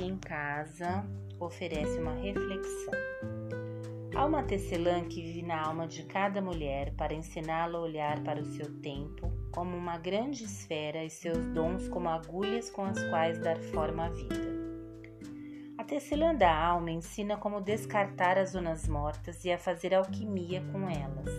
em Casa oferece uma reflexão. Há uma tecelã que vive na alma de cada mulher para ensiná-la a olhar para o seu tempo como uma grande esfera e seus dons como agulhas com as quais dar forma à vida. A tecelã da alma ensina como descartar as zonas mortas e a fazer alquimia com elas,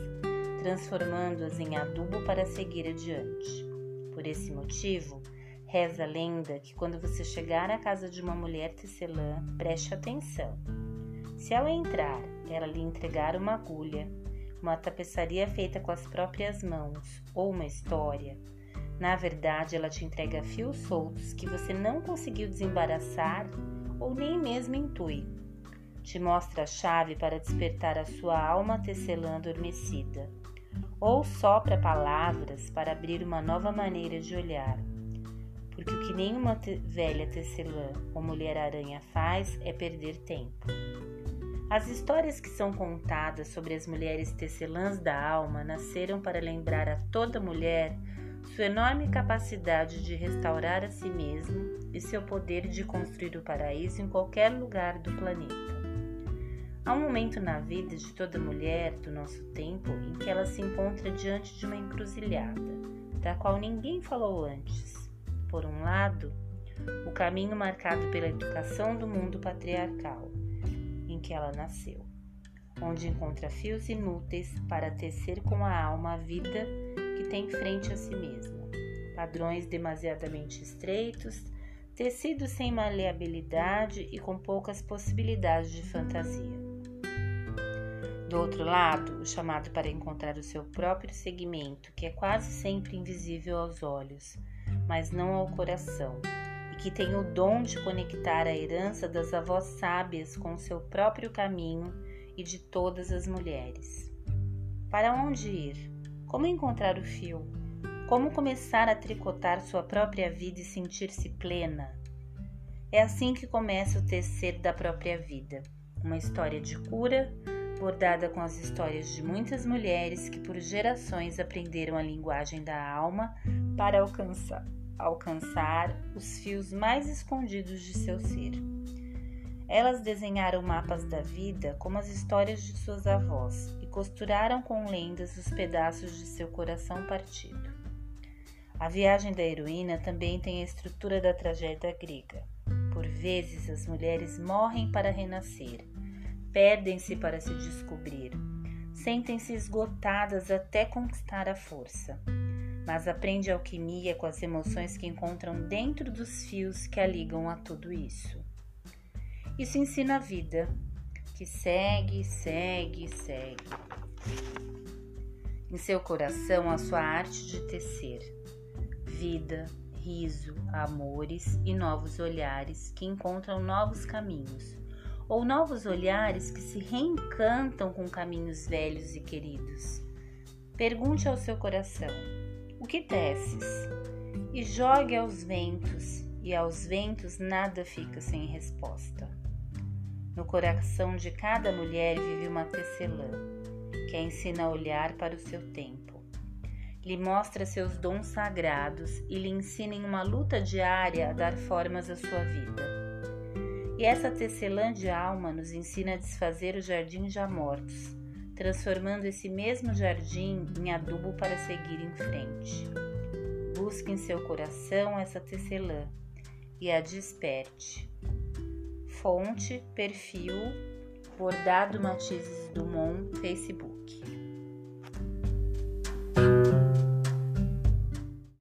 transformando-as em adubo para seguir adiante. Por esse motivo, Reza a lenda que quando você chegar à casa de uma mulher tecelã, preste atenção. Se ao entrar, ela lhe entregar uma agulha, uma tapeçaria feita com as próprias mãos ou uma história, na verdade ela te entrega fios soltos que você não conseguiu desembaraçar ou nem mesmo intui. Te mostra a chave para despertar a sua alma tecelã adormecida, ou sopra palavras para abrir uma nova maneira de olhar porque o que nenhuma te velha tecelã ou mulher-aranha faz é perder tempo. As histórias que são contadas sobre as mulheres tecelãs da alma nasceram para lembrar a toda mulher sua enorme capacidade de restaurar a si mesma e seu poder de construir o paraíso em qualquer lugar do planeta. Há um momento na vida de toda mulher do nosso tempo em que ela se encontra diante de uma encruzilhada, da qual ninguém falou antes por um lado, o caminho marcado pela educação do mundo patriarcal em que ela nasceu, onde encontra fios inúteis para tecer com a alma a vida que tem frente a si mesma, padrões demasiadamente estreitos, tecidos sem maleabilidade e com poucas possibilidades de fantasia. Do outro lado, o chamado para encontrar o seu próprio segmento, que é quase sempre invisível aos olhos, mas não ao coração, e que tem o dom de conectar a herança das avós sábias com o seu próprio caminho e de todas as mulheres. Para onde ir? Como encontrar o fio? Como começar a tricotar sua própria vida e sentir-se plena? É assim que começa o tecer da própria vida, uma história de cura, bordada com as histórias de muitas mulheres que por gerações aprenderam a linguagem da alma para alcançar, alcançar os fios mais escondidos de seu ser. Elas desenharam mapas da vida como as histórias de suas avós e costuraram com lendas os pedaços de seu coração partido. A viagem da heroína também tem a estrutura da tragédia grega. Por vezes, as mulheres morrem para renascer, perdem-se para se descobrir, sentem-se esgotadas até conquistar a força mas aprende alquimia com as emoções que encontram dentro dos fios que a ligam a tudo isso. Isso ensina a vida, que segue, segue, segue. Em seu coração, a sua arte de tecer, vida, riso, amores e novos olhares que encontram novos caminhos, ou novos olhares que se reencantam com caminhos velhos e queridos. Pergunte ao seu coração o que teces? E jogue aos ventos, e aos ventos nada fica sem resposta. No coração de cada mulher vive uma tecelã, que a ensina a olhar para o seu tempo. Lhe mostra seus dons sagrados e lhe ensina em uma luta diária a dar formas à sua vida. E essa tecelã de alma nos ensina a desfazer os jardins já mortos, transformando esse mesmo jardim em adubo para seguir em frente. Busque em seu coração essa tecelã e a desperte. Fonte, perfil, Bordado Matizes Dumont, Facebook.